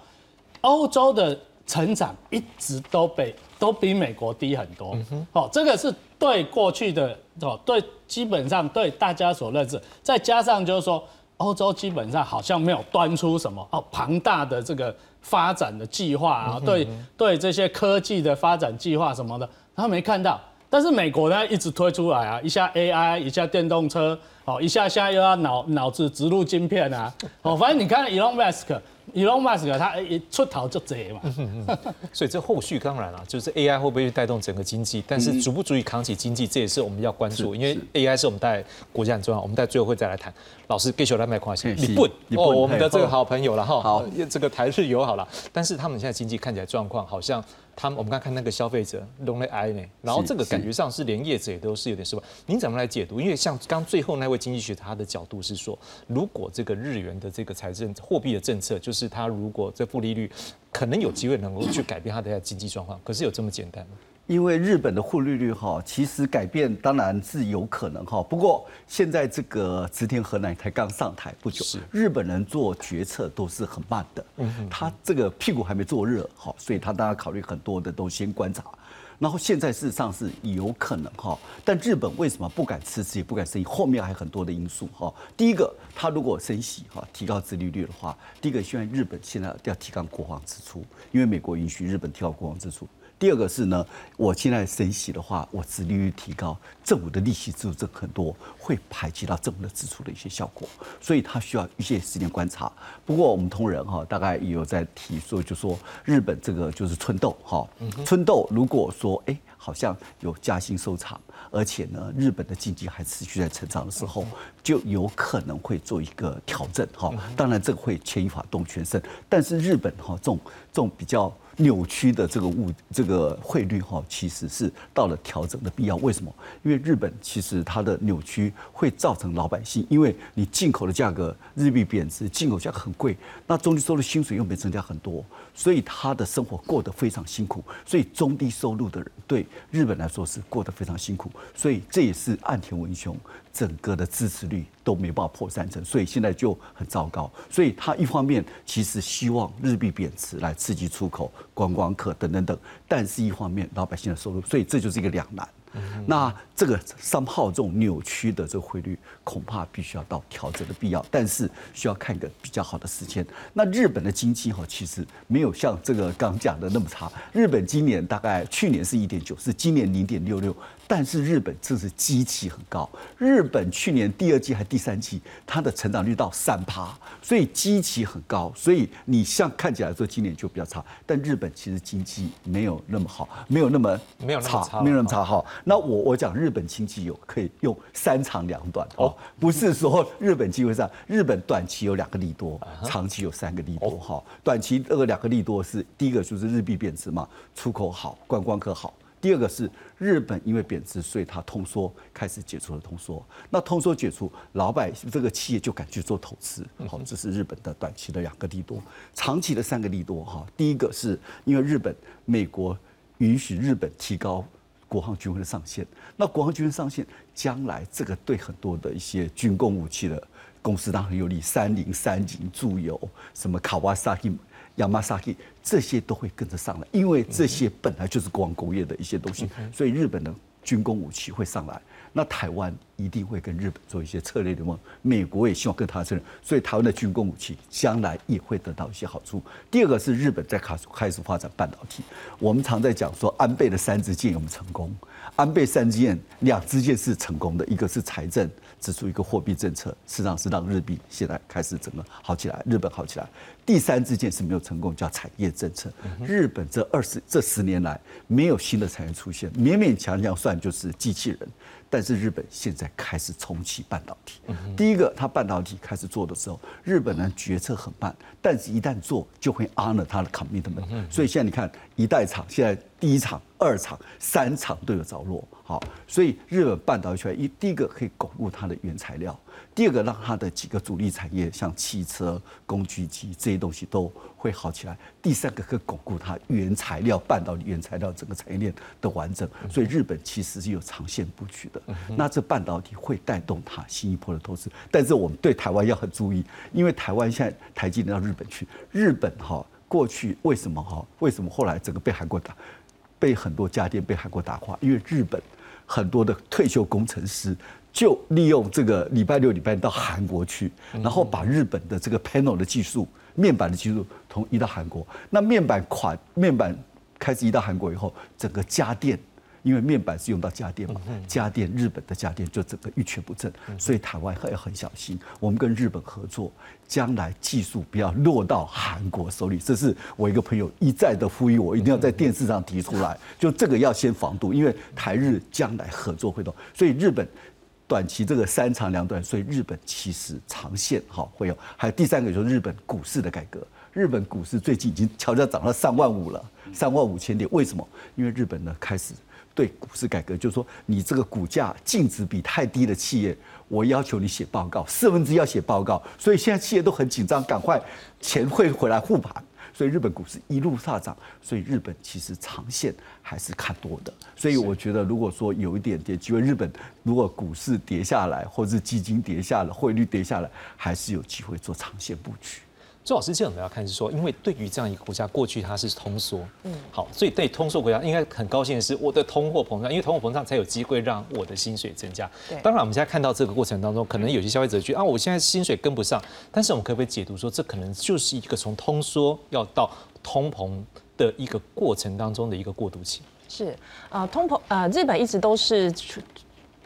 S20: 欧洲的成长一直都比都比美国低很多。嗯哼。好，这个是对过去的哦对。基本上对大家所认知，再加上就是说，欧洲基本上好像没有端出什么哦庞大的这个发展的计划啊，对对这些科技的发展计划什么的，他没看到。但是美国呢一直推出来啊，一下 AI，一下电动车，哦，一下现在又要脑脑子植入晶片啊，哦，反正你看 Elon Musk。Elon Musk 他一出逃就贼嘛，
S1: 所以这后续当然了，就是 AI 会不会带动整个经济，但是足不足以扛起经济，这也是我们要关注。因为 AI 是我们在国家很重要，我们在最后会再来谈。老师给小来买关系，你不哦，我们的这个好朋友了哈，好，这个台日友好了，但是他们现在经济看起来状况好像。他们我们刚看那个消费者 lonely eye 呢，然后这个感觉上是连业者也都是有点失望。您怎么来解读？因为像刚最后那位经济学他的角度是说，如果这个日元的这个财政货币的政策，就是他如果这负利率，可能有机会能够去改变他的经济状况，可是有这么简单吗？
S18: 因为日本的汇率哈，其实改变当然是有可能哈。不过现在这个植田和男才刚上台不久，日本人做决策都是很慢的。嗯他这个屁股还没坐热哈，所以他当然考虑很多的都先观察。然后现在事实上是有可能哈，但日本为什么不敢吃自己不敢升息？后面还很多的因素哈。第一个，他如果升息哈，提高殖利率的话，第一个，希望日本现在要提高国防支出，因为美国允许日本提高国防支出。第二个是呢，我现在升息的话，我殖利率提高，政府的利息支出很多，会排挤到政府的支出的一些效果，所以它需要一些时间观察。不过我们同仁哈，大概也有在提说，就说日本这个就是春豆哈，春豆如果说哎，好像有加薪收场，而且呢，日本的经济还持续在成长的时候，就有可能会做一个调整哈。当然这个会牵一发动全身，但是日本哈这种这种比较。扭曲的这个物这个汇率哈，其实是到了调整的必要。为什么？因为日本其实它的扭曲会造成老百姓，因为你进口的价格日币贬值，进口价格很贵，那中低收入薪水又没增加很多，所以他的生活过得非常辛苦。所以中低收入的人对日本来说是过得非常辛苦，所以这也是岸田文雄。整个的支持率都没办法破三成，所以现在就很糟糕。所以他一方面其实希望日币贬值来刺激出口、观光客等等等，但是一方面老百姓的收入，所以这就是一个两难。那这个三号这种扭曲的这个汇率，恐怕必须要到调整的必要，但是需要看一个比较好的时间。那日本的经济哈，其实没有像这个刚讲的那么差。日本今年大概去年是一点九，是今年零点六六。但是日本这是基期很高，日本去年第二季还第三季，它的成长率到三趴，所以基期很高，所以你像看起来说今年就比较差，但日本其实经济没有那么好，没有那么
S1: 没有差，
S18: 没有那么差哈。那我我讲日本经济有可以用三长两短哦，不是说日本机会上日本短期有两个利多，长期有三个利多哈。短期这个两个利多是第一个就是日币贬值嘛，出口好，观光客好。第二个是日本因为贬值，所以它通缩开始解除了通缩。那通缩解除，老百姓这个企业就敢去做投资。好，这是日本的短期的两个利多，长期的三个利多哈。第一个是因为日本、美国允许日本提高国防军费的上限。那国防军费上限将来这个对很多的一些军工武器的公司当然很有利，三菱、三井、住友、什么卡瓦萨基。亚马萨基这些都会跟着上来，因为这些本来就是国防工业的一些东西，所以日本的军工武器会上来。那台湾一定会跟日本做一些策略联盟，美国也希望跟他策略，所以台湾的军工武器将来也会得到一些好处。第二个是日本在开始开始发展半导体，我们常在讲说安倍的三支箭有没有成功？安倍三支箭两支箭是成功的，一个是财政支出，一个货币政策，实际上是让日币现在开始整个好起来，日本好起来。第三支箭是没有成功，叫产业政策。日本这二十这十年来没有新的产业出现，勉勉强强算就是机器人。但是日本现在开始重启半导体。第一个，它半导体开始做的时候，日本人决策很慢，但是一旦做就会啊了它的 commitment。所以现在你看，一代厂现在第一厂、二厂、三厂都有着落。好，所以日本半导体一第一个可以巩固它的原材料。第二个，让它的几个主力产业，像汽车、工具机这些东西都会好起来。第三个，可以巩固它原材料、半导体原材料整个产业链的完整。所以日本其实是有长线布局的。那这半导体会带动它新一波的投资，但是我们对台湾要很注意，因为台湾现在台积电到日本去，日本哈过去为什么哈？为什么后来整个被韩国打，被很多家电被韩国打垮？因为日本很多的退休工程师。就利用这个礼拜六、礼拜到韩国去，然后把日本的这个 panel 的技术、面板的技术从移到韩国。那面板款面板开始移到韩国以后，整个家电，因为面板是用到家电嘛，家电日本的家电就整个一蹶不振。所以台湾要很小心，我们跟日本合作，将来技术不要落到韩国手里。这是我一个朋友一再的呼吁我，一定要在电视上提出来，就这个要先防堵，因为台日将来合作会动，所以日本。短期这个三长两短，所以日本其实长线哈会有。还有第三个就是日本股市的改革，日本股市最近已经悄悄涨到三万五了，三万五千点。为什么？因为日本呢开始对股市改革，就是说你这个股价净值比太低的企业，我要求你写报告，四分之一要写报告。所以现在企业都很紧张，赶快钱会回来护盘。所以日本股市一路上涨，所以日本其实长线还是看多的。所以我觉得，如果说有一点点机会，日本如果股市跌下来，或者是基金跌下来，汇率跌下来，还是有机会做长线布局。
S1: 周老师，这样我们要看是说，因为对于这样一个国家，过去它是通缩，嗯，好，所以对通缩国家应该很高兴的是，我的通货膨胀，因为通货膨胀才有机会让我的薪水增加。对，当然我们现在看到这个过程当中，可能有些消费者觉得啊，我现在薪水跟不上，但是我们可不可以解读说，这可能就是一个从通缩要到通膨的一个过程当中的一个过渡期？
S19: 是啊，通膨啊，日本一直都是。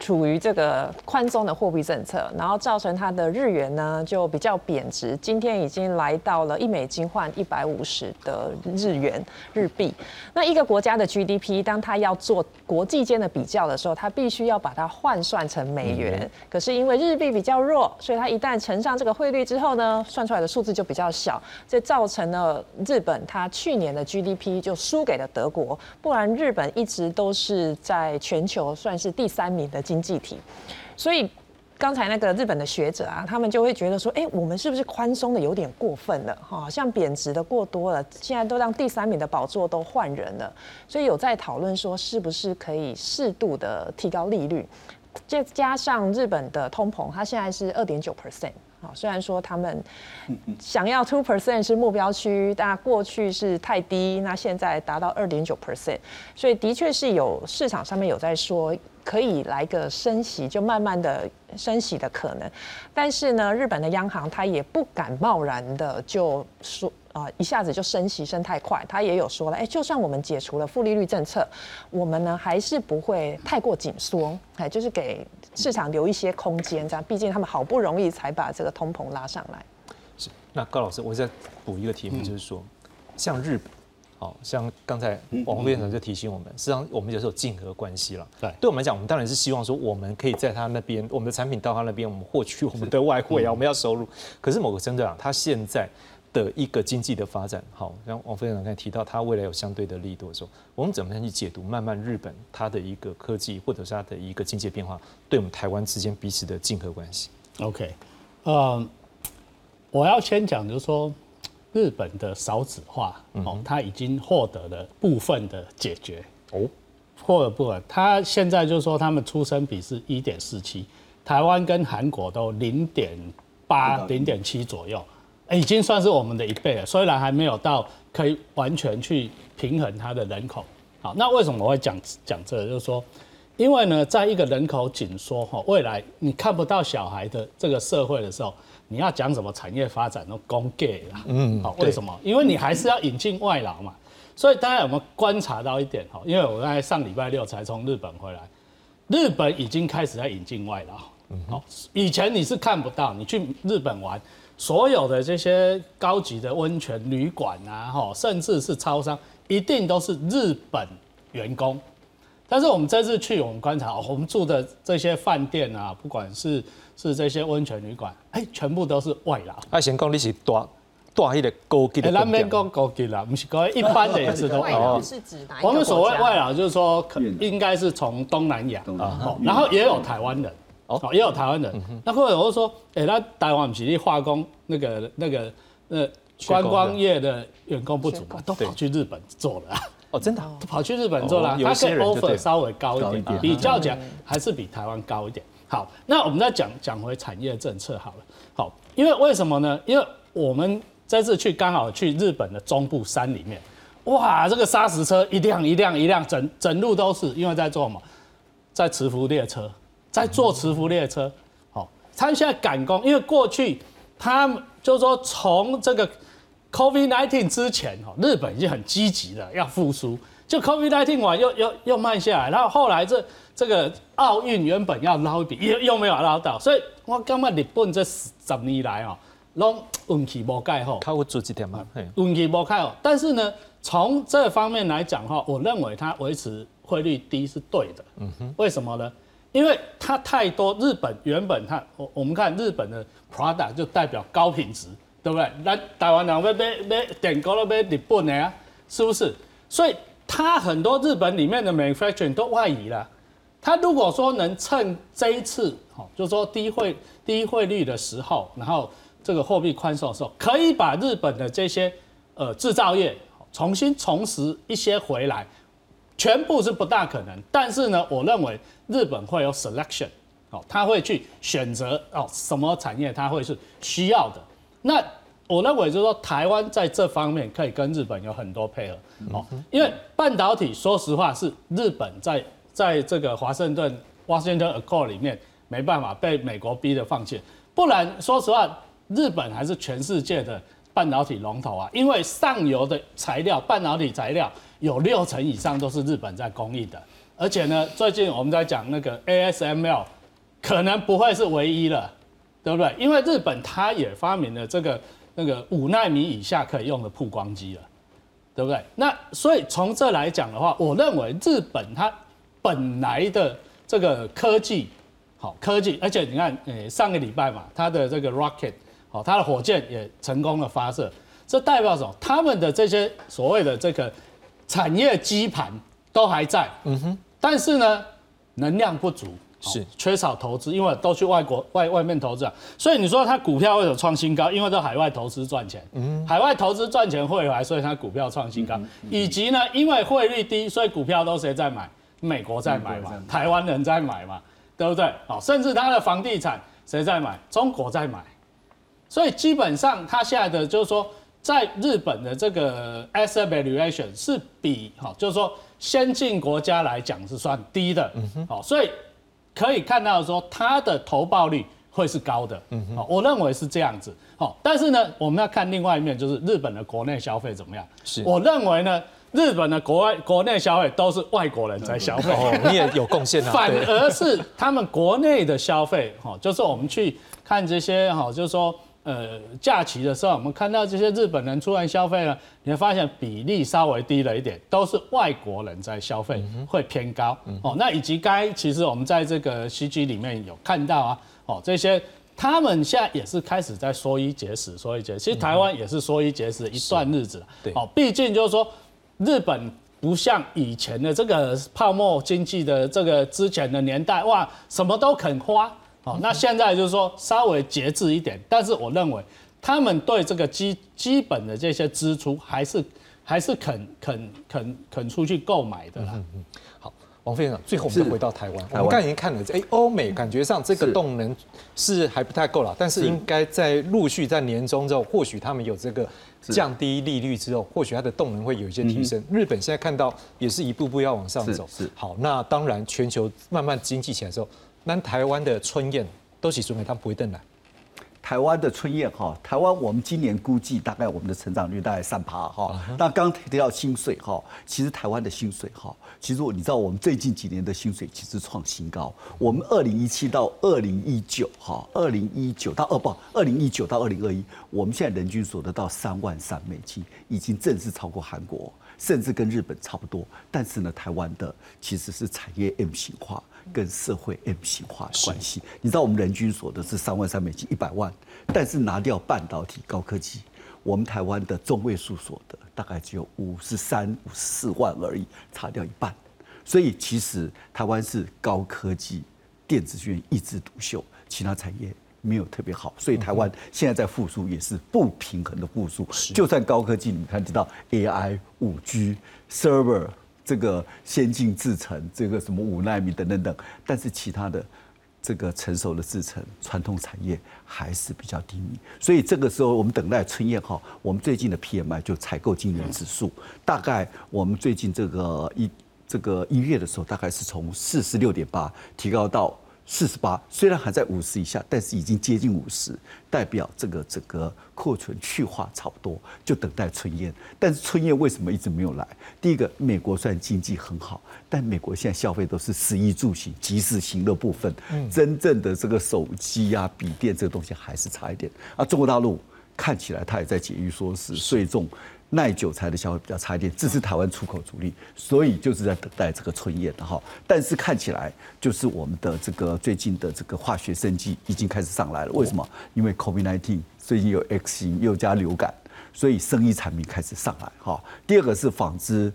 S19: 处于这个宽松的货币政策，然后造成它的日元呢就比较贬值。今天已经来到了一美金换一百五十的日元日币。那一个国家的 GDP，当它要做国际间的比较的时候，它必须要把它换算成美元。可是因为日币比较弱，所以它一旦乘上这个汇率之后呢，算出来的数字就比较小，这造成了日本它去年的 GDP 就输给了德国。不然日本一直都是在全球算是第三名的。经济体，所以刚才那个日本的学者啊，他们就会觉得说，哎，我们是不是宽松的有点过分了？哈，像贬值的过多了，现在都让第三名的宝座都换人了，所以有在讨论说，是不是可以适度的提高利率？再加上日本的通膨，它现在是二点九 percent。好，虽然说他们想要 two percent 是目标区，但过去是太低，那现在达到二点九 percent，所以的确是有市场上面有在说可以来个升息，就慢慢的升息的可能。但是呢，日本的央行它也不敢贸然的就说啊一下子就升息升太快，他也有说了，哎，就算我们解除了负利率政策，我们呢还是不会太过紧缩，哎，就是给。市场留一些空间，这样，毕竟他们好不容易才把这个通膨拉上来。
S1: 是，那高老师，我再补一个题目，就是说，像日本，好像刚才王副院长就提醒我们，实际上我们有时候竞合关系了。对，对我们来讲，我们当然是希望说，我们可以在他那边，我们的产品到他那边，我们获取我们的外汇啊，我们要收入。可是某个程度上，他现在。的一个经济的发展，好，像王副院长刚才提到，它未来有相对的力度的时候，我们怎么样去解读慢慢日本它的一个科技或者是它的一个经济变化，对我们台湾之间彼此的竞合关系
S20: ？OK，呃，我要先讲就是说，日本的少子化，哦，它已经获得了部分的解决。哦，获得部分，它现在就是说，他们出生比是一点四七，台湾跟韩国都零点八、零点七左右。已经算是我们的一倍了，虽然还没有到可以完全去平衡它的人口。好，那为什么我会讲讲这个？就是说，因为呢，在一个人口紧缩哈，未来你看不到小孩的这个社会的时候，你要讲什么产业发展都公给啦。嗯，好，为什么？因为你还是要引进外劳嘛。所以大家有没有观察到一点哈？因为我刚才上礼拜六才从日本回来，日本已经开始在引进外劳。好，以前你是看不到，你去日本玩，所有的这些高级的温泉旅馆啊，哈，甚至是超商，一定都是日本员工。但是我们这次去，我们观察，我们住的这些饭店啊，不管是是这些温泉旅馆，哎，全部都是外劳。
S1: 阿贤讲你是大大一个高级的。
S20: 那边讲高级啦，不是高一般的也是都。
S15: 外劳是指哪
S20: 我们所谓外劳，就是说可应该是从东南亚啊，然后也有台湾人。哦，也有台湾人，那或者我说，哎，那台湾不是化工那个那个呃观光业的员工不足嘛，都跑去日本做了。
S1: 哦，真的，
S20: 跑去日本做了，他可以 offer 稍微高一点，比较讲还是比台湾高一点。好，那我们再讲讲回产业政策好了。好，因为为什么呢？因为我们这次去刚好去日本的中部山里面，哇，这个砂石车一辆一辆一辆，整整路都是，因为在做什么，在磁浮列车。在坐磁浮列车，好，他们现在赶工，因为过去他们就是说从这个 COVID-19 之前，哈，日本已经很积极了要复苏，就 COVID-19 完又又又慢下来，然后后来这这个奥运原本要捞一笔，又又没有捞到，所以我感觉日本这十年来哦，拢运气无盖好，
S1: 靠我做一点嘛，
S20: 运气无盖好，但是呢，从这方面来讲哈，我认为它维持汇率低是对的，嗯哼，为什么呢？因为它太多，日本原本它我我们看日本的 product 就代表高品质，对不对？那台湾人要买买点高了买日本的啊，是不是？所以它很多日本里面的 manufacturing 都外移了。它如果说能趁这一次，哦，就是说低汇低汇率的时候，然后这个货币宽松的时候，可以把日本的这些呃制造业重新重拾一些回来。全部是不大可能，但是呢，我认为日本会有 selection，哦，他会去选择哦什么产业他会是需要的。那我认为就是说，台湾在这方面可以跟日本有很多配合，哦，因为半导体说实话是日本在在这个华盛顿 Washington Accord 里面没办法被美国逼的放弃，不然说实话，日本还是全世界的半导体龙头啊，因为上游的材料半导体材料。有六成以上都是日本在供应的，而且呢，最近我们在讲那个 ASML，可能不会是唯一了，对不对？因为日本它也发明了这个那个五纳米以下可以用的曝光机了，对不对？那所以从这来讲的话，我认为日本它本来的这个科技，好科技，而且你看，诶，上个礼拜嘛，它的这个 rocket，好，它的火箭也成功的发射，这代表什么？他们的这些所谓的这个。产业基盘都还在，嗯哼，但是呢，能量不足，
S1: 是
S20: 缺少投资，因为都去外国外外面投资啊，所以你说它股票为什么创新高？因为都海外投资赚钱，嗯，海外投资赚钱汇回来，所以它股票创新高，以及呢，因为汇率低，所以股票都谁在买？美国在买嘛，台湾人在买嘛，对不对？好，甚至它的房地产谁在买？中国在买，所以基本上它现在的就是说。在日本的这个 asset valuation 是比哈，就是说先进国家来讲是算低的，好，所以可以看到说它的投报率会是高的，好，我认为是这样子，好，但是呢，我们要看另外一面，就是日本的国内消费怎么样？
S1: 是，
S20: 我认为呢，日本的国外国内消费都是外国人在消费，
S1: 哦，你也有贡献啊，
S20: 反而是他们国内的消费，哈，就是我们去看这些哈，就是说。呃，假期的时候，我们看到这些日本人出来消费呢，你会发现比例稍微低了一点，都是外国人在消费，会偏高哦。那以及该其实我们在这个 CG 里面有看到啊，哦，这些他们现在也是开始在缩衣节食，缩衣节。其实台湾也是缩衣节食一段日子了，
S1: 对，
S20: 哦，毕竟就是说日本不像以前的这个泡沫经济的这个之前的年代，哇，什么都肯花。好，那现在就是说稍微节制一点，但是我认为他们对这个基基本的这些支出还是还是肯肯肯肯出去购买的啦。
S1: 嗯好，王副院长，最后我们回到台湾，我们刚才已经看了，哎，欧美感觉上这个动能是还不太够了，但是应该在陆续在年终之后，或许他们有这个降低利率之后，或许它的动能会有一些提升。日本现在看到也是一步步要往上走。
S18: 是
S1: 好，那当然全球慢慢经济起来之后，那台湾的春宴都是准备，他不会登来。
S18: 台湾的春宴哈，台湾我们今年估计大概我们的成长率大概三趴哈。那刚提到薪水哈，其实台湾的薪水哈，其实我你知道我们最近几年的薪水其实创新高。我们二零一七到二零一九哈，二零一九到二不，二零一九到二零二一，我们现在人均所得到三万三美金，已经正式超过韩国，甚至跟日本差不多。但是呢，台湾的其实是产业 M 型化。跟社会 M 型化的关系，你知道我们人均所得是三万三美金一百万，但是拿掉半导体高科技，我们台湾的中位数所得大概只有五十三五十四万而已，差掉一半。所以其实台湾是高科技电子学院一枝独秀，其他产业没有特别好，所以台湾现在在复苏也是不平衡的复苏。就算高科技，你看知道 AI、五 G、Server。这个先进制程，这个什么五纳米等等等，但是其他的这个成熟的制程，传统产业还是比较低迷。所以这个时候，我们等待春燕哈，我们最近的 PMI 就采购经理指数，大概我们最近这个一这个一月的时候，大概是从四十六点八提高到。四十八，虽然还在五十以下，但是已经接近五十，代表这个整个库存去化差不多，就等待春燕。但是春燕为什么一直没有来？第一个，美国虽然经济很好，但美国现在消费都是食衣住行、即时行的部分，真正的这个手机啊、笔电这个东西还是差一点。啊，中国大陆看起来它也在解预说是税重。耐久材的消费比较差一点，这是台湾出口主力，所以就是在等待这个春宴的哈。但是看起来就是我们的这个最近的这个化学生机已经开始上来了。为什么？因为 COVID-19 最近有 X 型又加流感，所以生意产品开始上来哈。第二个是纺织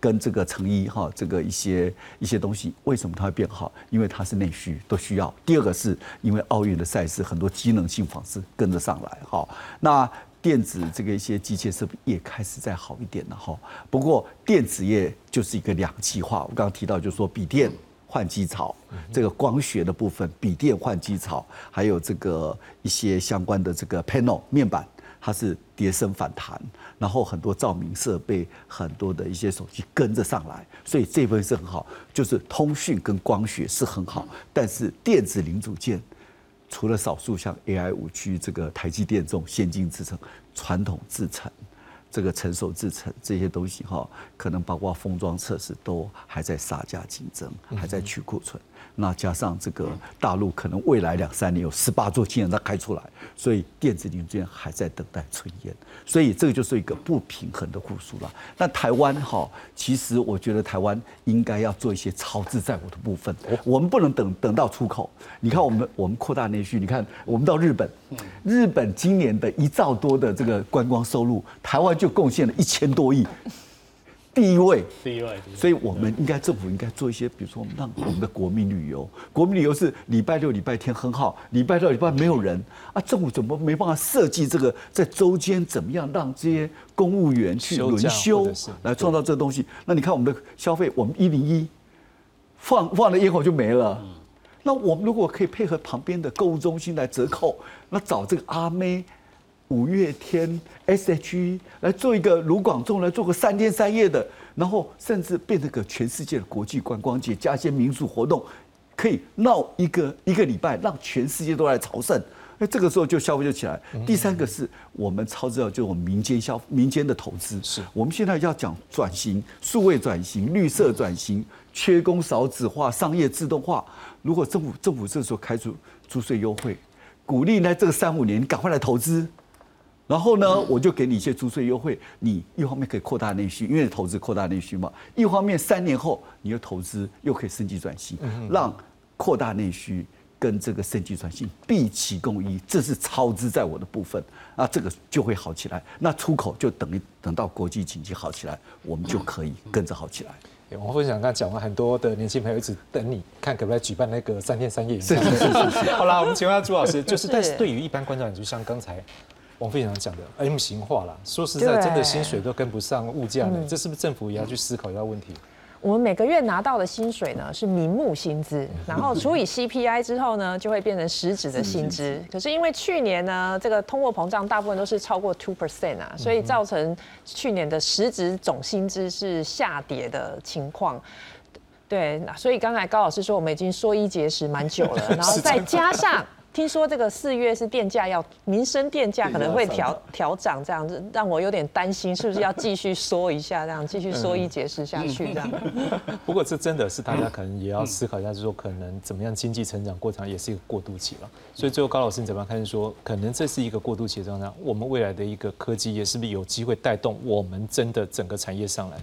S18: 跟这个成衣哈，这个一些一些东西为什么它会变好？因为它是内需都需要。第二个是因为奥运的赛事很多机能性纺织跟着上来哈。那电子这个一些机械设备也开始在好一点了哈，不过电子业就是一个两极化。我刚刚提到就是说笔电换机槽，这个光学的部分笔电换机槽，还有这个一些相关的这个 panel 面板，它是跌升反弹，然后很多照明设备，很多的一些手机跟着上来，所以这部分是很好，就是通讯跟光学是很好，但是电子零组件。除了少数像 AI 五 G 这个台积电这种先进制程、传统制程、这个成熟制程这些东西哈，可能包括封装测试都还在杀价竞争，还在去库存。那加上这个大陆可能未来两三年有十八座氢燃它开出来，所以电子零件还在等待春烟，所以这个就是一个不平衡的复苏了。那台湾哈，其实我觉得台湾应该要做一些超支在我的部分，我们不能等等到出口。你看我们我们扩大内需，你看我们到日本，日本今年的一兆多的这个观光收入，台湾就贡献了一千多亿。第一位，
S20: 第一位，
S18: 所以我们应该政府应该做一些，比如说让我们的国民旅游，国民旅游是礼拜六、礼拜天很好，礼拜六、礼拜没有人。啊，政府怎么没办法设计这个在周间怎么样让这些公务员去轮休来创造这个东西？那你看我们的消费，我们一零一放放了烟火就没了，那我们如果可以配合旁边的购物中心来折扣，那找这个阿妹。五月天、S.H.E 来做一个卢广仲来做个三天三夜的，然后甚至变成个全世界的国际观光节，加一些民俗活动，可以闹一个一个礼拜，让全世界都来朝圣。那这个时候就消费就起来。第三个是我们超知道，就我们民间消民间的投资，是我们现在要讲转型、数位转型、绿色转型、缺工少子化、商业自动化。如果政府政府这时候开出租税优惠，鼓励呢这个三五年你赶快来投资。然后呢，我就给你一些租税优惠，你一方面可以扩大内需，因为投资扩大内需嘛；一方面三年后你又投资又可以升级转型，让扩大内需跟这个升级转型毕其共一，这是超支在我的部分，那这个就会好起来。那出口就等于等到国际经济好起来，我们就可以跟着好起来。
S1: 我分享刚讲完，很多的年轻朋友一直等你看可不可以举办那个三天三夜。
S18: 是是是是。
S1: 好啦，我们请问朱老师，就是但是对于一般观众，就像刚才。王非常讲的 M 型化啦，说实在，真的薪水都跟不上物价了，这是不是政府也要去思考一下问题？
S19: 我们每个月拿到的薪水呢是名目薪资，然后除以 CPI 之后呢，就会变成实质的薪资。可是因为去年呢，这个通货膨胀大部分都是超过 two percent 啊，所以造成去年的实质总薪资是下跌的情况。对，所以刚才高老师说我们已经说一节食蛮久了，然后再加上。听说这个四月是电价要民生电价可能会调调涨，这样子让我有点担心，是不是要继续缩一下，这样继续缩一节食下去这样？
S1: 不过这真的是大家可能也要思考一下，就是说可能怎么样经济成长过程也是一个过渡期了。所以最后高老师你怎么样看？说可能这是一个过渡期的状态，我们未来的一个科技业是不是有机会带动我们真的整个产业上来？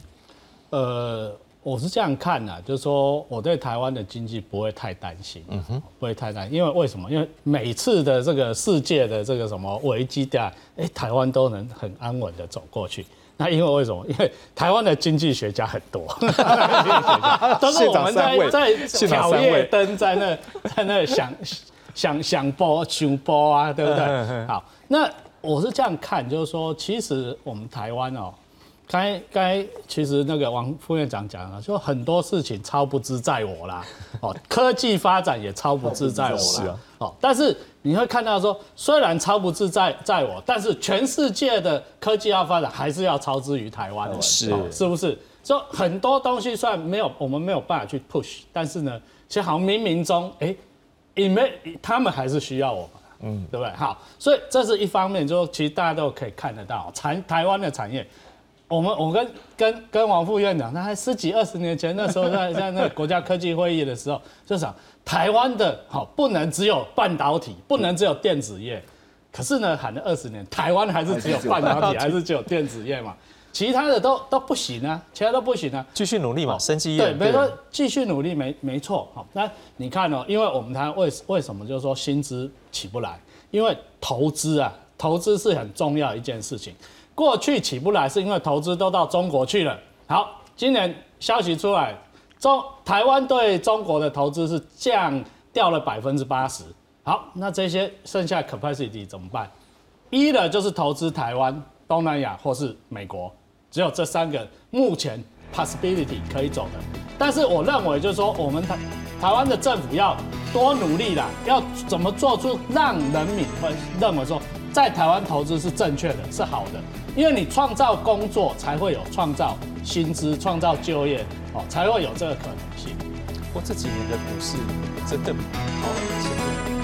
S20: 呃。我是这样看的，就是说我对台湾的经济不会太担心，嗯哼，不会太担心，因为为什么？因为每次的这个世界的这个什么危机的，哎，台湾都能很安稳的走过去。那因为为什么？因为台湾的经济学家很多，都是我们在在挑夜灯，在那 在那想想想波想波啊，对不对？好，那我是这样看，就是说，其实我们台湾哦。该该其实那个王副院长讲了，说很多事情超不知在我啦，哦，科技发展也超不自在我啦，哦，但是你会看到说，虽然超不自在在我，但是全世界的科技要发展还是要超之于台湾的，
S1: 是
S20: 是不是？说很多东西虽然没有我们没有办法去 push，但是呢，其实好像冥冥中，哎，因为他们还是需要我们，嗯，对不对？好，所以这是一方面，就其实大家都可以看得到产台湾的产业。我们我跟跟跟王副院长，那还十几二十年前，那时候在在那国家科技会议的时候，就想台湾的好不能只有半导体，不能只有电子业，可是呢喊了二十年，台湾还是只有半导体，还是只有电子业嘛，其他的都都不行啊，其他都不行啊，
S1: 继续努力嘛，生机业
S20: 对，没错，继续努力没没错，好，那你看哦，因为我们台湾为为什么就是说薪资起不来，因为投资啊，投资是很重要一件事情。过去起不来是因为投资都到中国去了。好，今年消息出来，中台湾对中国的投资是降掉了百分之八十。好，那这些剩下 capacity 怎么办？一的就是投资台湾、东南亚或是美国，只有这三个目前 possibility 可以走的。但是我认为就是说，我们台台湾的政府要多努力啦，要怎么做出让人民会认为说，在台湾投资是正确的，是好的。因为你创造工作，才会有创造薪资、创造就业，哦，才会有这个可能性。
S1: 我这几年的股市真的好。